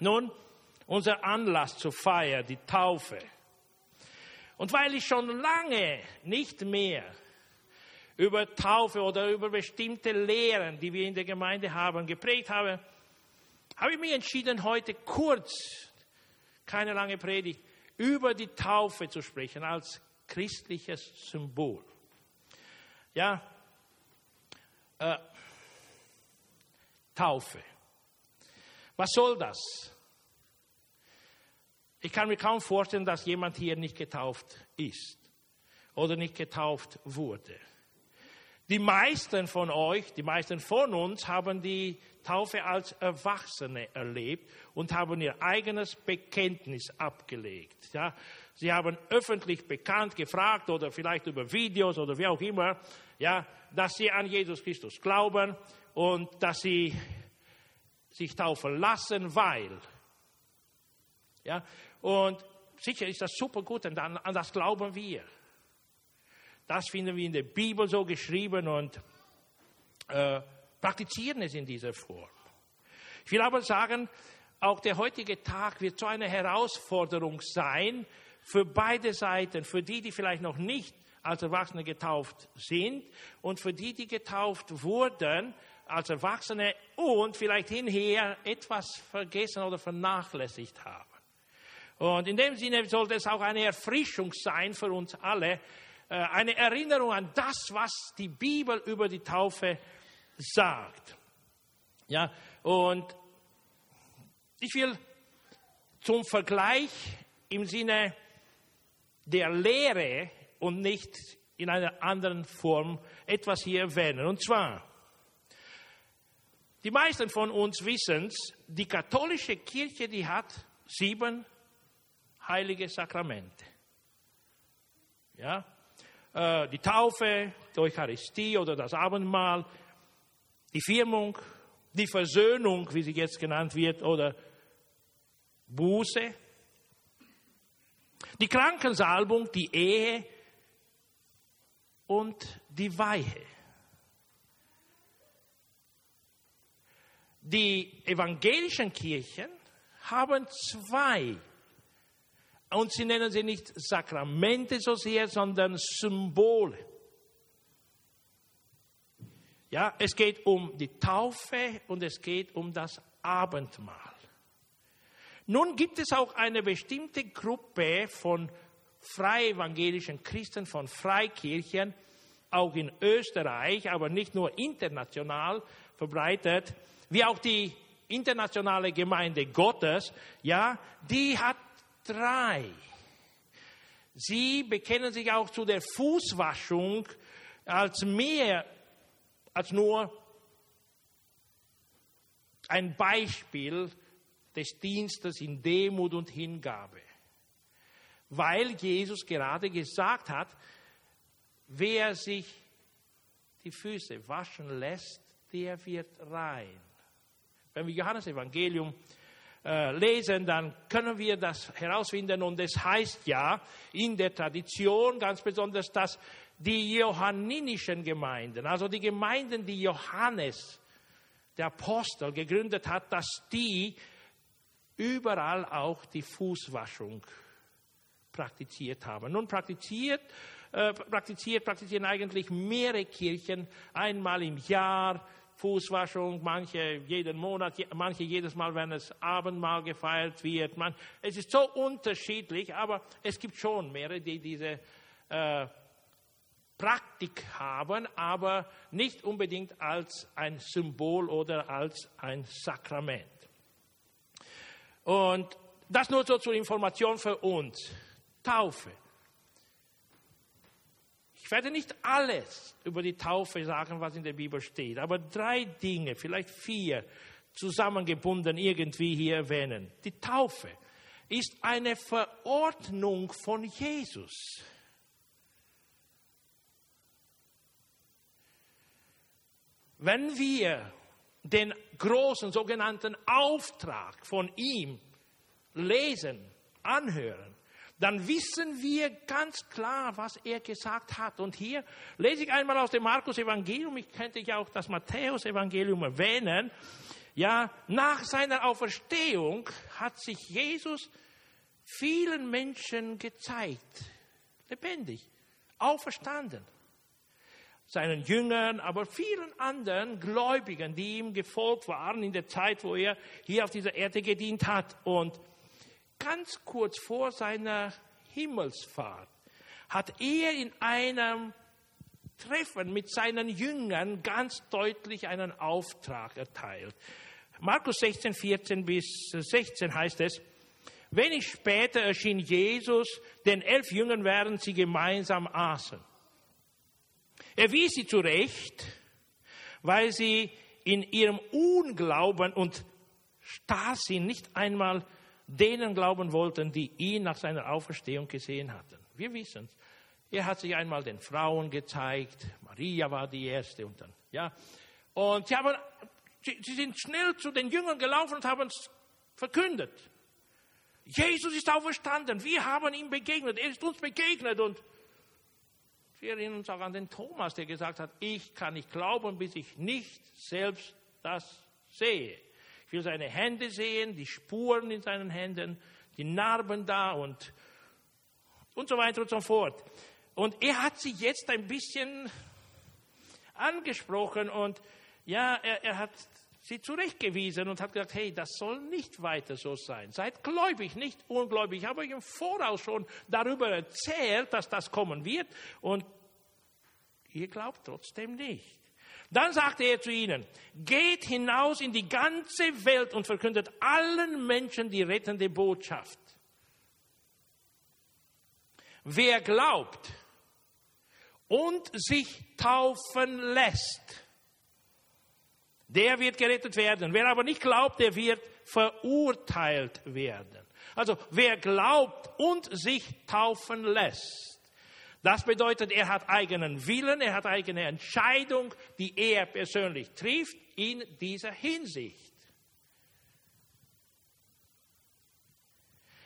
Nun, unser Anlass zur Feier, die Taufe. Und weil ich schon lange nicht mehr über Taufe oder über bestimmte Lehren, die wir in der Gemeinde haben, geprägt habe, habe ich mich entschieden, heute kurz, keine lange Predigt, über die Taufe zu sprechen als christliches Symbol. Ja, äh, Taufe. Was soll das? Ich kann mir kaum vorstellen, dass jemand hier nicht getauft ist oder nicht getauft wurde. Die meisten von euch, die meisten von uns haben die Taufe als Erwachsene erlebt und haben ihr eigenes Bekenntnis abgelegt. Ja, sie haben öffentlich bekannt gefragt oder vielleicht über Videos oder wie auch immer, ja, dass sie an Jesus Christus glauben und dass sie sich taufen lassen, weil. Ja, und sicher ist das super gut und an, an das glauben wir. Das finden wir in der Bibel so geschrieben und äh, praktizieren es in dieser Form. Ich will aber sagen, auch der heutige Tag wird so eine Herausforderung sein für beide Seiten, für die, die vielleicht noch nicht als Erwachsene getauft sind und für die, die getauft wurden als Erwachsene und vielleicht hinher etwas vergessen oder vernachlässigt haben. Und in dem Sinne sollte es auch eine Erfrischung sein für uns alle, äh, eine Erinnerung an das, was die Bibel über die Taufe sagt. Ja, und ich will zum Vergleich im Sinne der Lehre und nicht in einer anderen Form etwas hier erwähnen. Und zwar, die meisten von uns wissen die katholische Kirche, die hat sieben heilige Sakramente. Ja, äh, die Taufe, die Eucharistie oder das Abendmahl, die Firmung, die Versöhnung, wie sie jetzt genannt wird, oder Buße, die Krankensalbung, die Ehe und die Weihe. Die evangelischen Kirchen haben zwei und sie nennen sie nicht Sakramente so sehr, sondern Symbole. Ja, es geht um die Taufe und es geht um das Abendmahl. Nun gibt es auch eine bestimmte Gruppe von freie evangelischen Christen, von Freikirchen, auch in Österreich, aber nicht nur international verbreitet, wie auch die internationale Gemeinde Gottes, ja, die hat drei. Sie bekennen sich auch zu der Fußwaschung als mehr als nur ein Beispiel des Dienstes in Demut und Hingabe. Weil Jesus gerade gesagt hat, wer sich die Füße waschen lässt, der wird rein. Wenn wir Johannes Evangelium äh, lesen, dann können wir das herausfinden. Und es heißt ja in der Tradition ganz besonders, dass die johanninischen Gemeinden, also die Gemeinden, die Johannes, der Apostel, gegründet hat, dass die überall auch die Fußwaschung praktiziert haben. Nun praktiziert, äh, praktiziert, praktizieren eigentlich mehrere Kirchen einmal im Jahr Fußwaschung, manche jeden Monat, manche jedes Mal, wenn es Abendmahl gefeiert wird. Man, es ist so unterschiedlich, aber es gibt schon mehrere, die diese äh, Praktik haben, aber nicht unbedingt als ein Symbol oder als ein Sakrament. Und das nur so zur Information für uns. Taufe. Ich werde nicht alles über die Taufe sagen, was in der Bibel steht, aber drei Dinge, vielleicht vier, zusammengebunden irgendwie hier erwähnen. Die Taufe ist eine Verordnung von Jesus. Wenn wir den großen sogenannten Auftrag von ihm lesen, anhören, dann wissen wir ganz klar, was er gesagt hat. Und hier lese ich einmal aus dem Markus Evangelium, ich könnte ja auch das Matthäus Evangelium erwähnen. Ja, nach seiner Auferstehung hat sich Jesus vielen Menschen gezeigt, lebendig, auferstanden. Seinen Jüngern, aber vielen anderen Gläubigen, die ihm gefolgt waren in der Zeit, wo er hier auf dieser Erde gedient hat. Und ganz kurz vor seiner Himmelsfahrt hat er in einem Treffen mit seinen Jüngern ganz deutlich einen Auftrag erteilt. Markus 16, 14 bis 16 heißt es, wenig später erschien Jesus den elf Jüngern, während sie gemeinsam aßen. Er wies sie zurecht, weil sie in ihrem Unglauben und Starrsinn nicht einmal denen glauben wollten, die ihn nach seiner Auferstehung gesehen hatten. Wir wissen es. Er hat sich einmal den Frauen gezeigt. Maria war die erste und dann, ja. Und sie, haben, sie, sind schnell zu den Jüngern gelaufen und haben es verkündet. Jesus ist auferstanden. Wir haben ihm begegnet. Er ist uns begegnet. Und wir erinnern uns auch an den Thomas, der gesagt hat, ich kann nicht glauben, bis ich nicht selbst das sehe. Will seine Hände sehen, die Spuren in seinen Händen, die Narben da und, und so weiter und so fort. Und er hat sie jetzt ein bisschen angesprochen und ja, er, er hat sie zurechtgewiesen und hat gesagt, hey, das soll nicht weiter so sein. Seid gläubig, nicht ungläubig. Ich habe euch im Voraus schon darüber erzählt, dass das kommen wird und ihr glaubt trotzdem nicht. Dann sagte er zu ihnen, geht hinaus in die ganze Welt und verkündet allen Menschen die rettende Botschaft. Wer glaubt und sich taufen lässt, der wird gerettet werden. Wer aber nicht glaubt, der wird verurteilt werden. Also wer glaubt und sich taufen lässt, das bedeutet, er hat eigenen Willen, er hat eigene Entscheidung, die er persönlich trifft in dieser Hinsicht.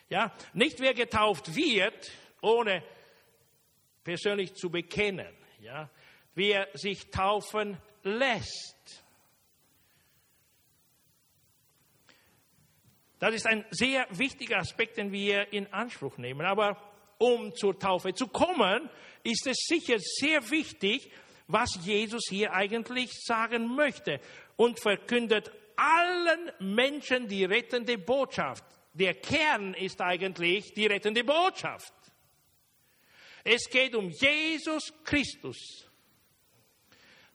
Ja, nicht wer getauft wird, ohne persönlich zu bekennen, ja, wer sich taufen lässt. Das ist ein sehr wichtiger Aspekt, den wir in Anspruch nehmen. Aber um zur Taufe zu kommen, ist es sicher sehr wichtig, was Jesus hier eigentlich sagen möchte und verkündet allen Menschen die rettende Botschaft. Der Kern ist eigentlich die rettende Botschaft. Es geht um Jesus Christus,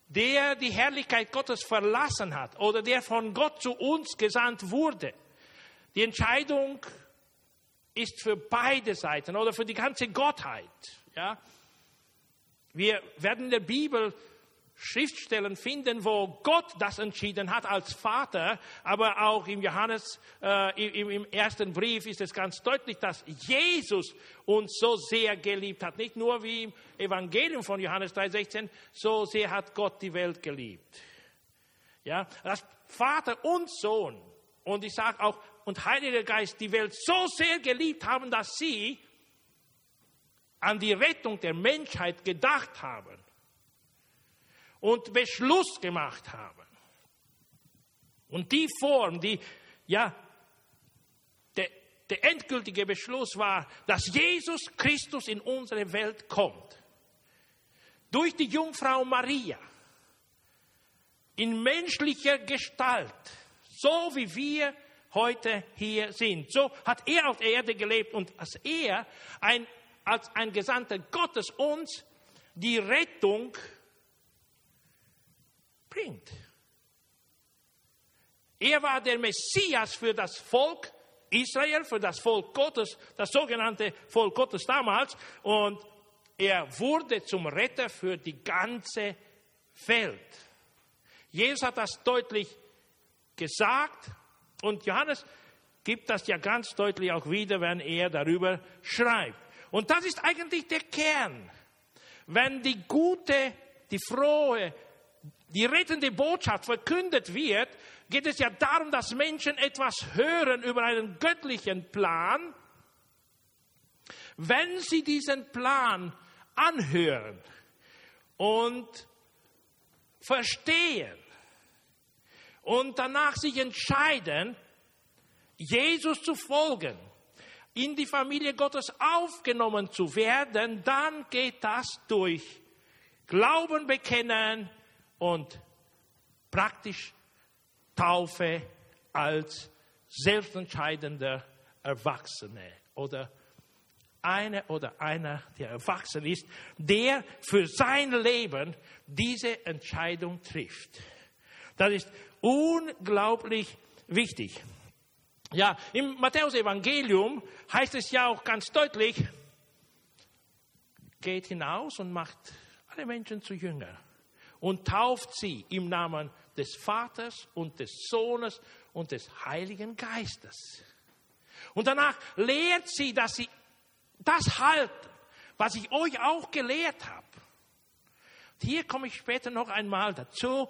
der die Herrlichkeit Gottes verlassen hat oder der von Gott zu uns gesandt wurde. Die Entscheidung ist für beide Seiten oder für die ganze Gottheit. Ja? Wir werden in der Bibel Schriftstellen finden, wo Gott das entschieden hat als Vater, aber auch im Johannes, äh, im, im, ersten Brief ist es ganz deutlich, dass Jesus uns so sehr geliebt hat. Nicht nur wie im Evangelium von Johannes 3,16, so sehr hat Gott die Welt geliebt. Ja, dass Vater und Sohn und ich sage auch, und Heiliger Geist die Welt so sehr geliebt haben, dass sie an die Rettung der Menschheit gedacht haben und Beschluss gemacht haben. Und die Form, die, ja, der, der endgültige Beschluss war, dass Jesus Christus in unsere Welt kommt. Durch die Jungfrau Maria. In menschlicher Gestalt. So wie wir heute hier sind. So hat er auf der Erde gelebt und als er ein, als ein Gesandter Gottes uns die Rettung bringt. Er war der Messias für das Volk Israel, für das Volk Gottes, das sogenannte Volk Gottes damals. Und er wurde zum Retter für die ganze Welt. Jesus hat das deutlich gesagt und Johannes gibt das ja ganz deutlich auch wieder, wenn er darüber schreibt. Und das ist eigentlich der Kern. Wenn die gute, die frohe, die rettende Botschaft verkündet wird, geht es ja darum, dass Menschen etwas hören über einen göttlichen Plan. Wenn sie diesen Plan anhören und verstehen und danach sich entscheiden, Jesus zu folgen, in die Familie Gottes aufgenommen zu werden, dann geht das durch Glauben bekennen und praktisch Taufe als selbstentscheidender Erwachsene oder eine oder einer, der erwachsen ist, der für sein Leben diese Entscheidung trifft. Das ist unglaublich wichtig. Ja, im Matthäus-Evangelium heißt es ja auch ganz deutlich, geht hinaus und macht alle Menschen zu Jünger und tauft sie im Namen des Vaters und des Sohnes und des Heiligen Geistes. Und danach lehrt sie, dass sie das halten, was ich euch auch gelehrt habe. Hier komme ich später noch einmal dazu,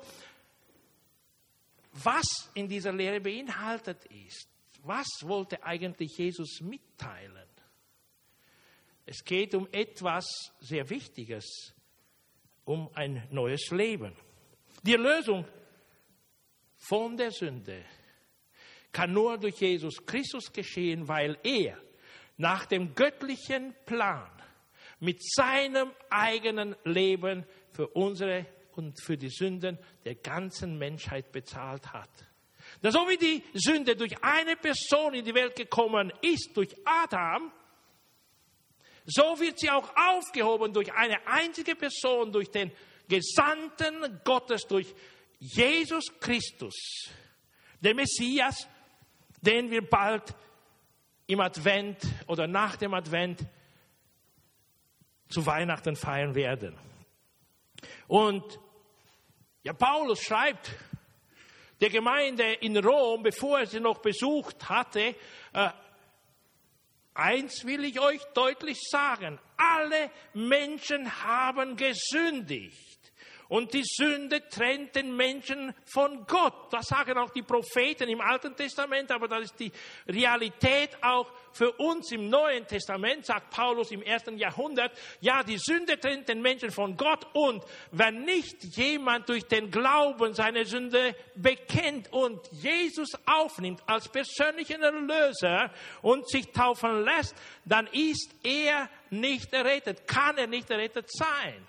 was in dieser Lehre beinhaltet ist. Was wollte eigentlich Jesus mitteilen? Es geht um etwas sehr Wichtiges, um ein neues Leben. Die Erlösung von der Sünde kann nur durch Jesus Christus geschehen, weil er nach dem göttlichen Plan mit seinem eigenen Leben für unsere und für die Sünden der ganzen Menschheit bezahlt hat. Da so wie die Sünde durch eine Person in die Welt gekommen ist, durch Adam, so wird sie auch aufgehoben durch eine einzige Person, durch den Gesandten Gottes, durch Jesus Christus, der Messias, den wir bald im Advent oder nach dem Advent zu Weihnachten feiern werden. Und ja, Paulus schreibt der Gemeinde in Rom, bevor er sie noch besucht hatte, äh, eins will ich euch deutlich sagen, alle Menschen haben gesündigt. Und die Sünde trennt den Menschen von Gott. Das sagen auch die Propheten im Alten Testament, aber das ist die Realität auch für uns im Neuen Testament, sagt Paulus im ersten Jahrhundert. Ja, die Sünde trennt den Menschen von Gott und wenn nicht jemand durch den Glauben seine Sünde bekennt und Jesus aufnimmt als persönlichen Erlöser und sich taufen lässt, dann ist er nicht errettet, kann er nicht errettet sein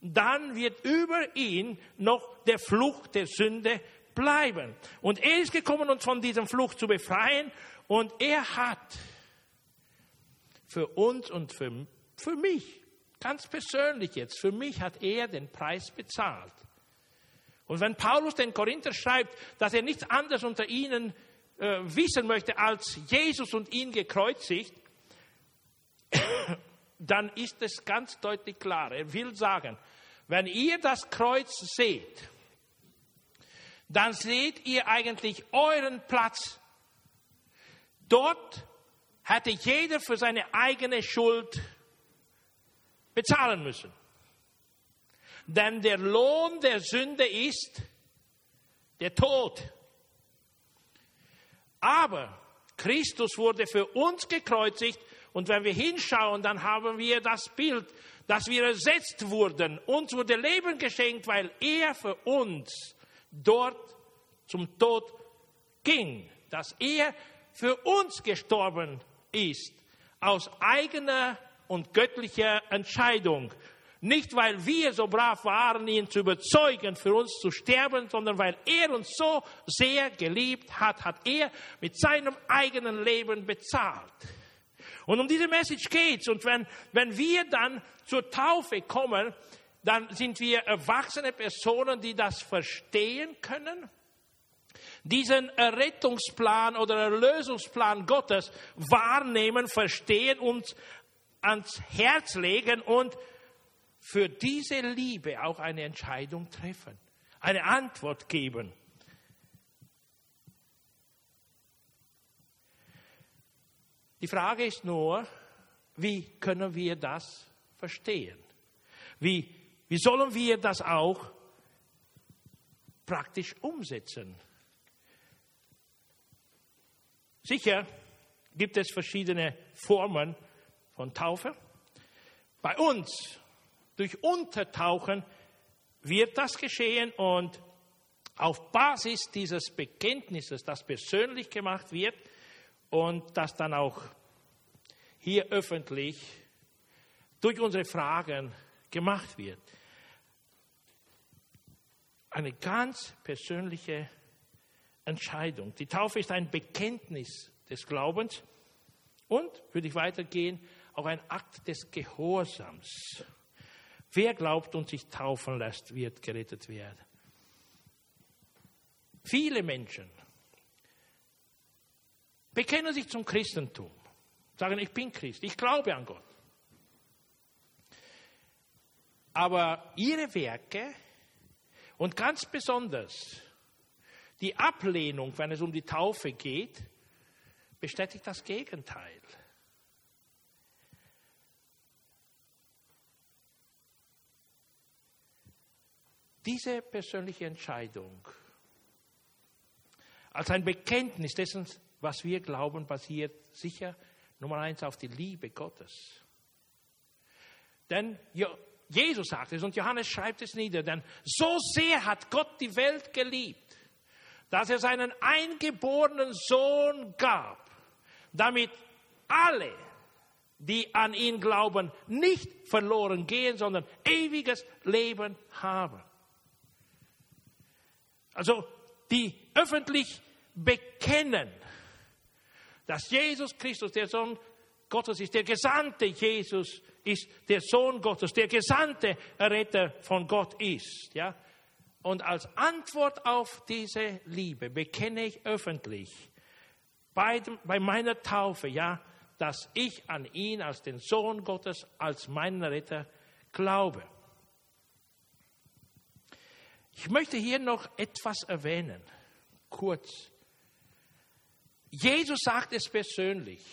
dann wird über ihn noch der Fluch der Sünde bleiben. Und er ist gekommen, uns von diesem Fluch zu befreien. Und er hat für uns und für, für mich, ganz persönlich jetzt, für mich hat er den Preis bezahlt. Und wenn Paulus den Korinther schreibt, dass er nichts anderes unter ihnen äh, wissen möchte als Jesus und ihn gekreuzigt, dann ist es ganz deutlich klar. Er will sagen, wenn ihr das Kreuz seht, dann seht ihr eigentlich euren Platz. Dort hätte jeder für seine eigene Schuld bezahlen müssen. Denn der Lohn der Sünde ist der Tod. Aber Christus wurde für uns gekreuzigt und wenn wir hinschauen, dann haben wir das Bild, dass wir ersetzt wurden. Uns wurde Leben geschenkt, weil er für uns dort zum Tod ging. Dass er für uns gestorben ist. Aus eigener und göttlicher Entscheidung. Nicht, weil wir so brav waren, ihn zu überzeugen, für uns zu sterben, sondern weil er uns so sehr geliebt hat, hat er mit seinem eigenen Leben bezahlt. Und um diese Message geht's. Und wenn, wenn wir dann zur Taufe kommen, dann sind wir erwachsene Personen, die das verstehen können, diesen Errettungsplan oder Erlösungsplan Gottes wahrnehmen, verstehen und ans Herz legen und für diese Liebe auch eine Entscheidung treffen, eine Antwort geben. Die Frage ist nur, wie können wir das verstehen? Wie, wie sollen wir das auch praktisch umsetzen? Sicher gibt es verschiedene Formen von Taufe. Bei uns durch Untertauchen wird das geschehen und auf Basis dieses Bekenntnisses, das persönlich gemacht wird und das dann auch hier öffentlich durch unsere Fragen gemacht wird. Eine ganz persönliche Entscheidung. Die Taufe ist ein Bekenntnis des Glaubens und, würde ich weitergehen, auch ein Akt des Gehorsams. Wer glaubt und sich taufen lässt, wird gerettet werden. Viele Menschen bekennen sich zum Christentum, sagen, ich bin Christ, ich glaube an Gott. Aber ihre Werke und ganz besonders die Ablehnung, wenn es um die Taufe geht, bestätigt das Gegenteil. Diese persönliche Entscheidung als ein Bekenntnis dessen, was wir glauben, basiert sicher Nummer eins auf die Liebe Gottes. Denn Jesus sagt es und Johannes schreibt es nieder, denn so sehr hat Gott die Welt geliebt, dass er seinen eingeborenen Sohn gab, damit alle, die an ihn glauben, nicht verloren gehen, sondern ewiges Leben haben. Also die öffentlich bekennen, dass Jesus Christus der Sohn Gottes ist, der gesandte Jesus ist der Sohn Gottes, der gesandte Retter von Gott ist. Ja? Und als Antwort auf diese Liebe bekenne ich öffentlich bei, bei meiner Taufe, ja, dass ich an ihn als den Sohn Gottes, als meinen Retter glaube. Ich möchte hier noch etwas erwähnen, kurz. Jesus sagt es persönlich.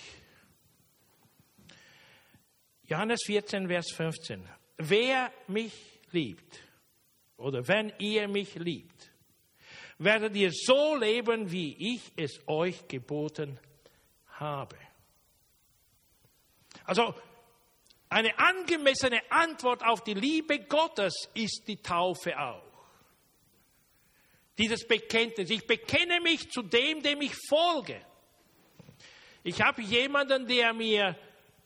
Johannes 14, Vers 15. Wer mich liebt, oder wenn ihr mich liebt, werdet ihr so leben, wie ich es euch geboten habe. Also eine angemessene Antwort auf die Liebe Gottes ist die Taufe auch. Dieses Bekenntnis. Ich bekenne mich zu dem, dem ich folge. Ich habe jemanden, der mir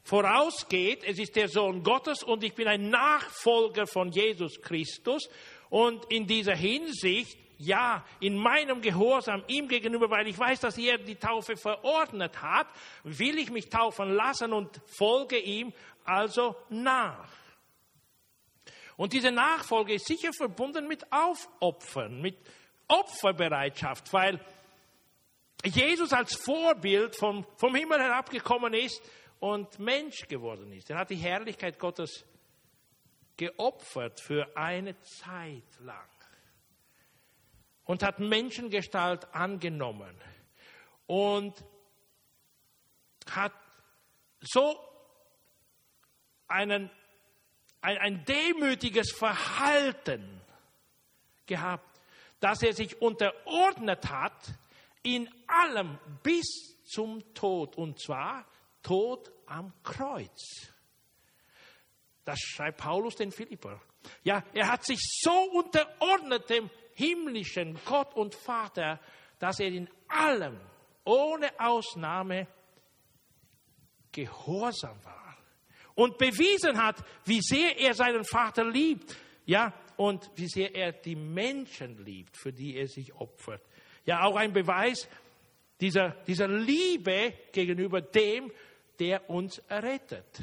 vorausgeht. Es ist der Sohn Gottes und ich bin ein Nachfolger von Jesus Christus. Und in dieser Hinsicht, ja, in meinem Gehorsam ihm gegenüber, weil ich weiß, dass er die Taufe verordnet hat, will ich mich taufen lassen und folge ihm also nach. Und diese Nachfolge ist sicher verbunden mit Aufopfern, mit Opferbereitschaft, weil Jesus als Vorbild vom, vom Himmel herabgekommen ist und Mensch geworden ist. Er hat die Herrlichkeit Gottes geopfert für eine Zeit lang und hat Menschengestalt angenommen und hat so einen, ein, ein demütiges Verhalten gehabt, dass er sich unterordnet hat in allem bis zum Tod, und zwar Tod am Kreuz. Das schreibt Paulus den Philipper. Ja, er hat sich so unterordnet dem himmlischen Gott und Vater, dass er in allem, ohne Ausnahme, gehorsam war und bewiesen hat, wie sehr er seinen Vater liebt. Ja, und wie sehr er die Menschen liebt, für die er sich opfert. Ja, auch ein Beweis dieser, dieser Liebe gegenüber dem, der uns errettet.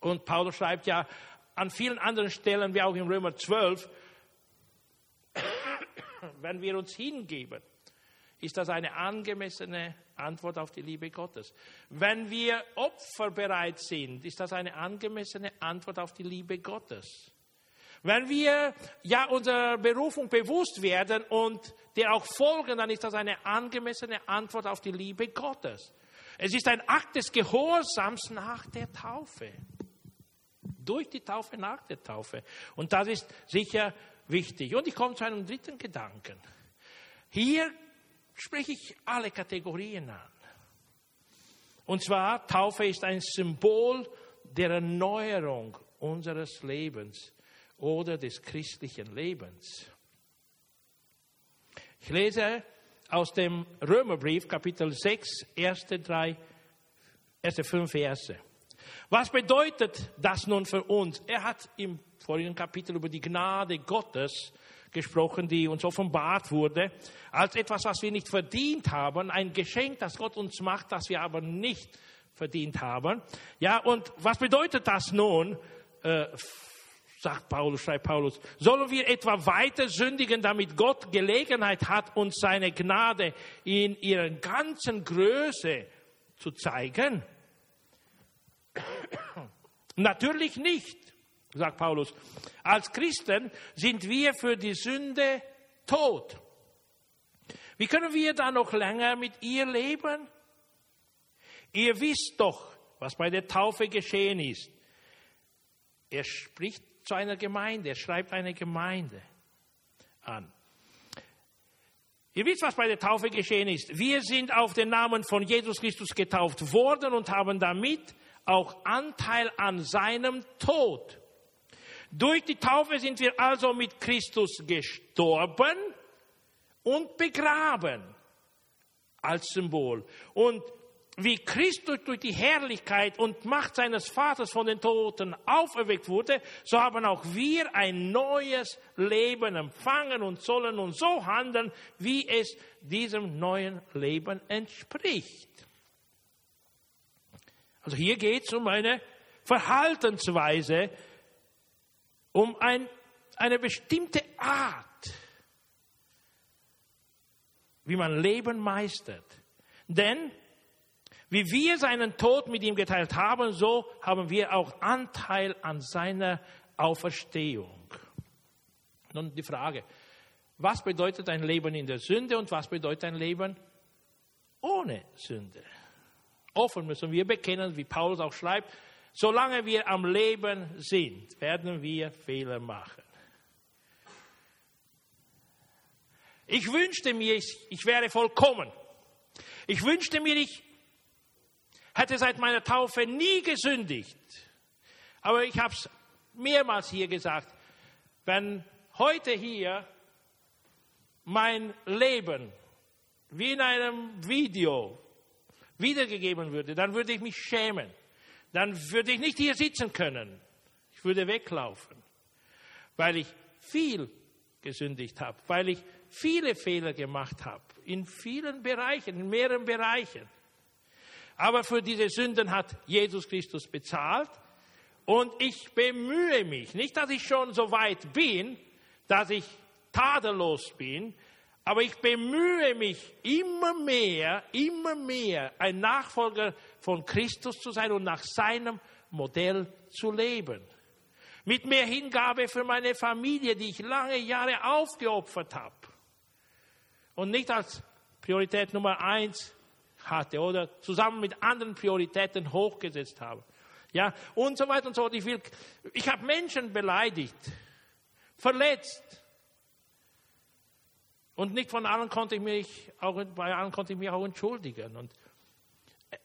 Und Paulus schreibt ja an vielen anderen Stellen, wie auch in Römer 12, wenn wir uns hingeben, ist das eine angemessene Antwort auf die Liebe Gottes. Wenn wir opferbereit sind, ist das eine angemessene Antwort auf die Liebe Gottes. Wenn wir ja unserer Berufung bewusst werden und der auch folgen, dann ist das eine angemessene Antwort auf die Liebe Gottes. Es ist ein Akt des Gehorsams nach der Taufe. Durch die Taufe, nach der Taufe. Und das ist sicher wichtig. Und ich komme zu einem dritten Gedanken. Hier spreche ich alle Kategorien an. Und zwar, Taufe ist ein Symbol der Erneuerung unseres Lebens oder des christlichen Lebens. Ich lese aus dem Römerbrief, Kapitel 6, erste drei, erste fünf Verse. Was bedeutet das nun für uns? Er hat im vorigen Kapitel über die Gnade Gottes gesprochen, die uns offenbart wurde, als etwas, was wir nicht verdient haben, ein Geschenk, das Gott uns macht, das wir aber nicht verdient haben. Ja, und was bedeutet das nun? Äh, sagt Paulus, schreibt Paulus, sollen wir etwa weiter sündigen, damit Gott Gelegenheit hat, uns seine Gnade in ihrer ganzen Größe zu zeigen? Natürlich nicht, sagt Paulus. Als Christen sind wir für die Sünde tot. Wie können wir da noch länger mit ihr leben? Ihr wisst doch, was bei der Taufe geschehen ist. Er spricht zu einer Gemeinde, er schreibt eine Gemeinde an. Ihr wisst, was bei der Taufe geschehen ist. Wir sind auf den Namen von Jesus Christus getauft worden und haben damit auch Anteil an seinem Tod. Durch die Taufe sind wir also mit Christus gestorben und begraben als Symbol. Und wie Christus durch die Herrlichkeit und Macht seines Vaters von den Toten auferweckt wurde, so haben auch wir ein neues Leben empfangen und sollen nun so handeln, wie es diesem neuen Leben entspricht. Also hier geht es um eine Verhaltensweise, um ein, eine bestimmte Art, wie man Leben meistert. Denn wie wir seinen Tod mit ihm geteilt haben, so haben wir auch Anteil an seiner Auferstehung. Nun die Frage, was bedeutet ein Leben in der Sünde und was bedeutet ein Leben ohne Sünde? Offen müssen wir bekennen, wie Paulus auch schreibt, solange wir am Leben sind, werden wir Fehler machen. Ich wünschte mir, ich wäre vollkommen. Ich wünschte mir, ich hätte seit meiner Taufe nie gesündigt. Aber ich habe es mehrmals hier gesagt, wenn heute hier mein Leben wie in einem Video wiedergegeben würde, dann würde ich mich schämen. Dann würde ich nicht hier sitzen können. Ich würde weglaufen, weil ich viel gesündigt habe, weil ich viele Fehler gemacht habe, in vielen Bereichen, in mehreren Bereichen. Aber für diese Sünden hat Jesus Christus bezahlt. Und ich bemühe mich, nicht, dass ich schon so weit bin, dass ich tadellos bin, aber ich bemühe mich immer mehr, immer mehr ein Nachfolger von Christus zu sein und nach seinem Modell zu leben. Mit mehr Hingabe für meine Familie, die ich lange Jahre aufgeopfert habe. Und nicht als Priorität Nummer eins hatte oder zusammen mit anderen Prioritäten hochgesetzt habe. Ja, und so weiter und so fort. Ich, ich habe Menschen beleidigt, verletzt. Und nicht von allen konnte ich mich auch, bei allen konnte ich mich auch entschuldigen. Und äh,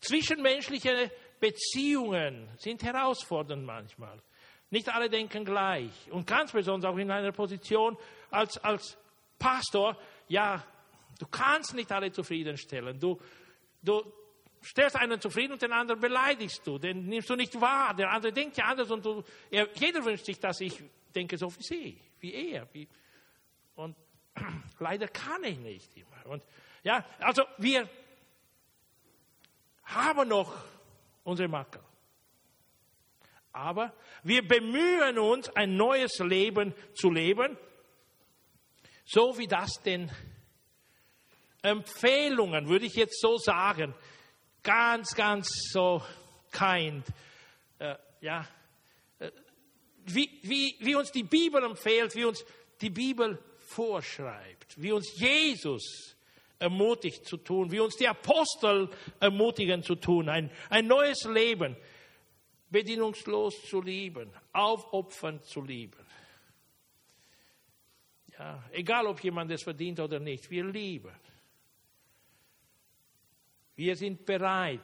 zwischenmenschliche Beziehungen sind herausfordernd manchmal. Nicht alle denken gleich. Und ganz besonders auch in einer Position als, als Pastor, ja, Du kannst nicht alle zufriedenstellen. Du, du stellst einen zufrieden und den anderen beleidigst du. Den nimmst du nicht wahr. Der andere denkt ja anders und du, er, jeder wünscht sich, dass ich denke so wie sie, wie er. Wie, und leider kann ich nicht immer. Und ja, also wir haben noch unsere Makel. Aber wir bemühen uns, ein neues Leben zu leben, so wie das denn Empfehlungen, würde ich jetzt so sagen, ganz, ganz so kind, äh, ja, äh, wie, wie, wie uns die Bibel empfiehlt, wie uns die Bibel vorschreibt, wie uns Jesus ermutigt zu tun, wie uns die Apostel ermutigen zu tun, ein, ein neues Leben, bedingungslos zu lieben, aufopfernd zu lieben. Ja, egal ob jemand es verdient oder nicht, wir lieben. Wir sind bereit,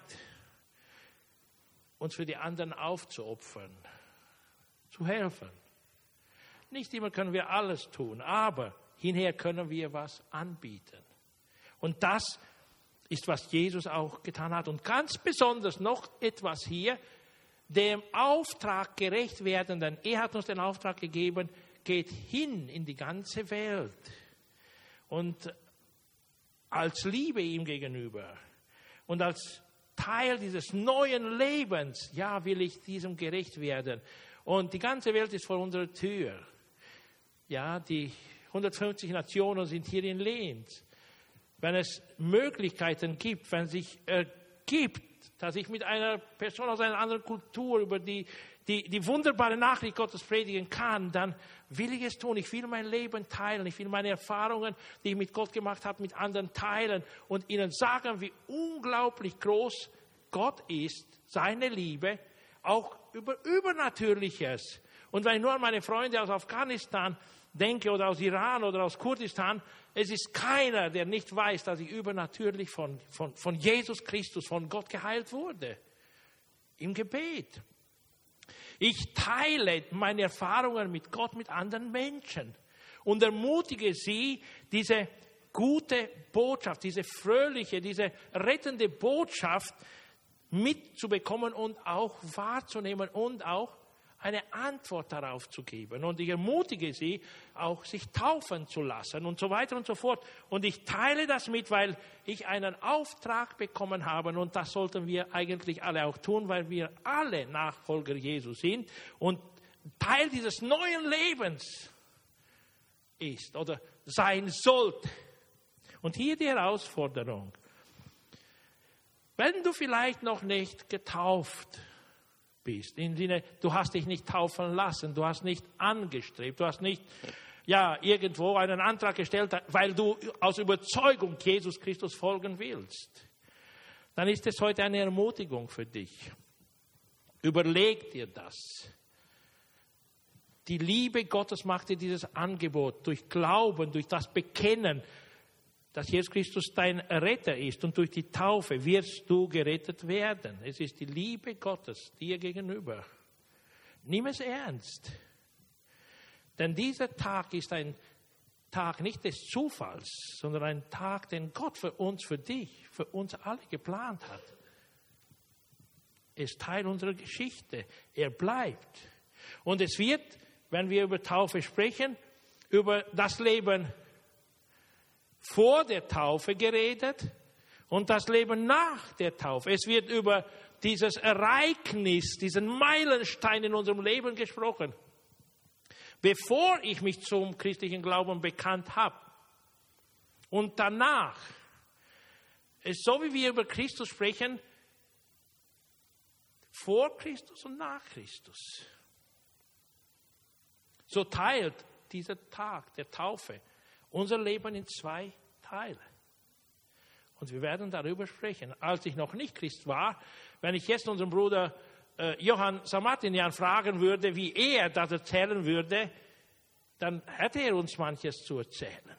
uns für die anderen aufzuopfern, zu helfen. Nicht immer können wir alles tun, aber hinher können wir was anbieten. Und das ist, was Jesus auch getan hat. Und ganz besonders noch etwas hier, dem Auftrag gerecht werden, denn er hat uns den Auftrag gegeben, geht hin in die ganze Welt. Und als Liebe ihm gegenüber und als Teil dieses neuen Lebens, ja, will ich diesem gerecht werden. Und die ganze Welt ist vor unserer Tür. Ja, die 150 Nationen sind hier in Lehns. Wenn es Möglichkeiten gibt, wenn sich ergibt, dass ich mit einer Person aus einer anderen Kultur über die, die, die wunderbare Nachricht Gottes predigen kann, dann will ich es tun. Ich will mein Leben teilen. Ich will meine Erfahrungen, die ich mit Gott gemacht habe, mit anderen teilen und ihnen sagen, wie unglaublich groß Gott ist, seine Liebe, auch über Übernatürliches. Und wenn ich nur an meine Freunde aus Afghanistan denke oder aus Iran oder aus Kurdistan, es ist keiner, der nicht weiß, dass ich übernatürlich von, von, von Jesus Christus, von Gott geheilt wurde. Im Gebet. Ich teile meine Erfahrungen mit Gott, mit anderen Menschen und ermutige sie, diese gute Botschaft, diese fröhliche, diese rettende Botschaft mitzubekommen und auch wahrzunehmen und auch eine Antwort darauf zu geben. Und ich ermutige sie, auch sich taufen zu lassen und so weiter und so fort. Und ich teile das mit, weil ich einen Auftrag bekommen habe und das sollten wir eigentlich alle auch tun, weil wir alle Nachfolger Jesu sind und Teil dieses neuen Lebens ist oder sein sollte. Und hier die Herausforderung. Wenn du vielleicht noch nicht getauft bist. Im Sinne, du hast dich nicht taufen lassen, du hast nicht angestrebt, du hast nicht ja, irgendwo einen Antrag gestellt, weil du aus Überzeugung Jesus Christus folgen willst. Dann ist es heute eine Ermutigung für dich. Überleg dir das. Die Liebe Gottes macht dir dieses Angebot durch Glauben, durch das Bekennen, dass Jesus Christus dein Retter ist und durch die Taufe wirst du gerettet werden. Es ist die Liebe Gottes dir gegenüber. Nimm es ernst. Denn dieser Tag ist ein Tag nicht des Zufalls, sondern ein Tag, den Gott für uns, für dich, für uns alle geplant hat. Er ist Teil unserer Geschichte. Er bleibt. Und es wird, wenn wir über Taufe sprechen, über das Leben vor der Taufe geredet und das Leben nach der Taufe. Es wird über dieses Ereignis, diesen Meilenstein in unserem Leben gesprochen. Bevor ich mich zum christlichen Glauben bekannt habe und danach, ist so wie wir über Christus sprechen, vor Christus und nach Christus. So teilt dieser Tag der Taufe unser Leben in zwei Teile. Und wir werden darüber sprechen. Als ich noch nicht Christ war, wenn ich jetzt unseren Bruder äh, Johann Samatinian fragen würde, wie er das erzählen würde, dann hätte er uns manches zu erzählen.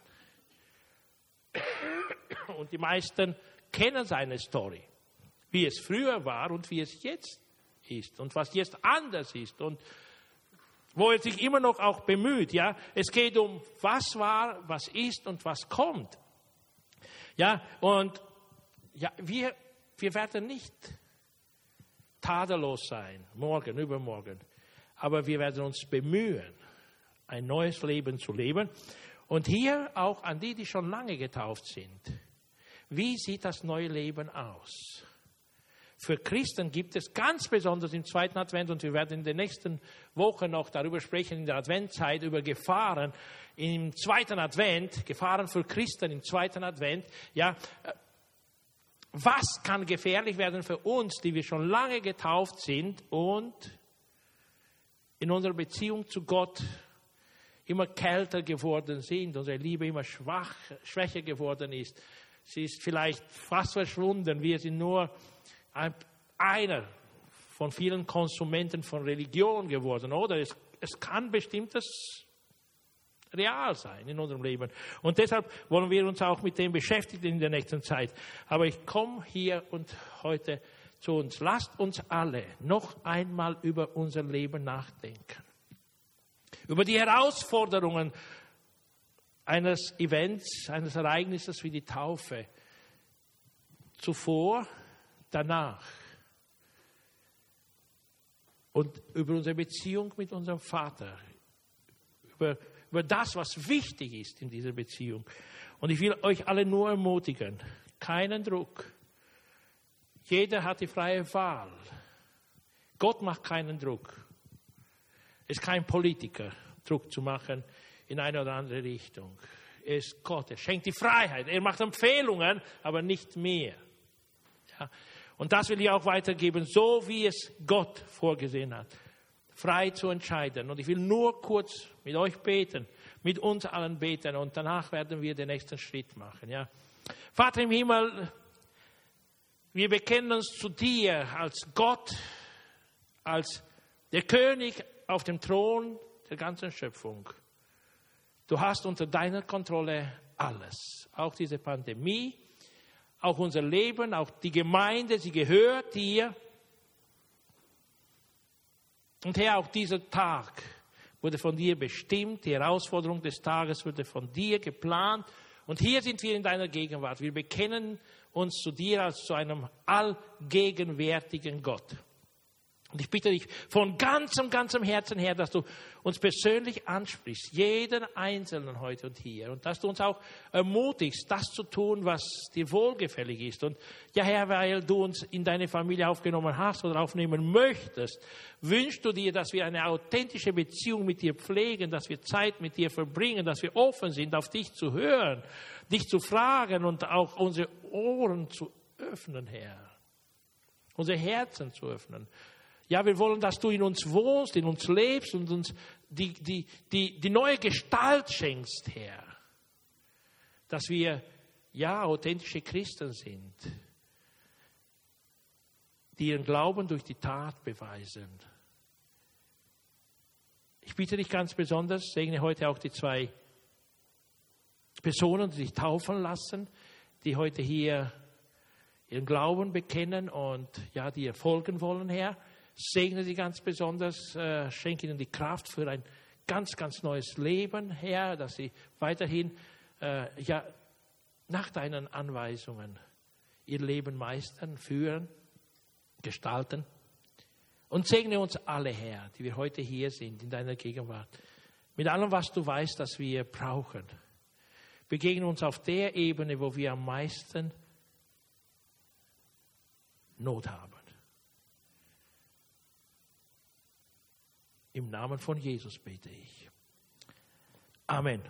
Und die meisten kennen seine Story, wie es früher war und wie es jetzt ist und was jetzt anders ist und wo er sich immer noch auch bemüht. Ja, es geht um was war, was ist und was kommt. Ja, und ja, wir, wir werden nicht tadellos sein, morgen, übermorgen, aber wir werden uns bemühen, ein neues Leben zu leben. Und hier auch an die, die schon lange getauft sind. Wie sieht das neue Leben aus? Für Christen gibt es ganz besonders im zweiten Advent, und wir werden in den nächsten Wochen noch darüber sprechen, in der Adventzeit, über Gefahren im zweiten Advent, Gefahren für Christen im zweiten Advent. Ja, äh, was kann gefährlich werden für uns, die wir schon lange getauft sind und in unserer Beziehung zu Gott immer kälter geworden sind, unsere Liebe immer schwach, schwächer geworden ist. Sie ist vielleicht fast verschwunden, wir sind nur einer von vielen Konsumenten von Religion geworden, oder? Es, es kann bestimmtes real sein in unserem Leben. Und deshalb wollen wir uns auch mit dem beschäftigen in der nächsten Zeit. Aber ich komme hier und heute zu uns. Lasst uns alle noch einmal über unser Leben nachdenken. Über die Herausforderungen eines Events, eines Ereignisses wie die Taufe. Zuvor, danach. Und über unsere Beziehung mit unserem Vater. Über, über das, was wichtig ist in dieser Beziehung. Und ich will euch alle nur ermutigen, keinen Druck. Jeder hat die freie Wahl. Gott macht keinen Druck. Es ist kein Politiker, Druck zu machen in eine oder andere Richtung. Er ist Gott, er schenkt die Freiheit, er macht Empfehlungen, aber nicht mehr. Ja. Und das will ich auch weitergeben, so wie es Gott vorgesehen hat. Frei zu entscheiden. Und ich will nur kurz mit euch beten, mit uns allen beten und danach werden wir den nächsten Schritt machen. Ja. Vater im Himmel, wir bekennen uns zu dir als Gott, als der König auf dem Thron der ganzen Schöpfung. Du hast unter deiner Kontrolle alles, auch diese Pandemie, auch unser Leben, auch die Gemeinde, sie gehört dir. Und Herr, auch dieser Tag wurde von dir bestimmt, die Herausforderung des Tages wurde von dir geplant. Und hier sind wir in deiner Gegenwart. Wir bekennen uns zu dir als zu einem allgegenwärtigen Gott. Und ich bitte dich von ganzem, ganzem Herzen her, dass du uns persönlich ansprichst, jeden Einzelnen heute und hier, und dass du uns auch ermutigst, das zu tun, was dir wohlgefällig ist. Und ja, Herr, weil du uns in deine Familie aufgenommen hast oder aufnehmen möchtest, wünschst du dir, dass wir eine authentische Beziehung mit dir pflegen, dass wir Zeit mit dir verbringen, dass wir offen sind, auf dich zu hören, dich zu fragen und auch unsere Ohren zu öffnen, Herr. Unsere Herzen zu öffnen ja, wir wollen, dass du in uns wohnst, in uns lebst und uns die, die, die, die neue Gestalt schenkst, Herr. Dass wir, ja, authentische Christen sind, die ihren Glauben durch die Tat beweisen. Ich bitte dich ganz besonders, segne heute auch die zwei Personen, die sich taufen lassen, die heute hier ihren Glauben bekennen und ja, die folgen wollen, Herr segne sie ganz besonders, äh, schenke ihnen die Kraft für ein ganz, ganz neues Leben, Herr, dass sie weiterhin äh, ja, nach deinen Anweisungen ihr Leben meistern, führen, gestalten. Und segne uns alle, Herr, die wir heute hier sind, in deiner Gegenwart, mit allem, was du weißt, dass wir brauchen. Begegne uns auf der Ebene, wo wir am meisten Not haben. Im Namen von Jesus bete ich. Amen.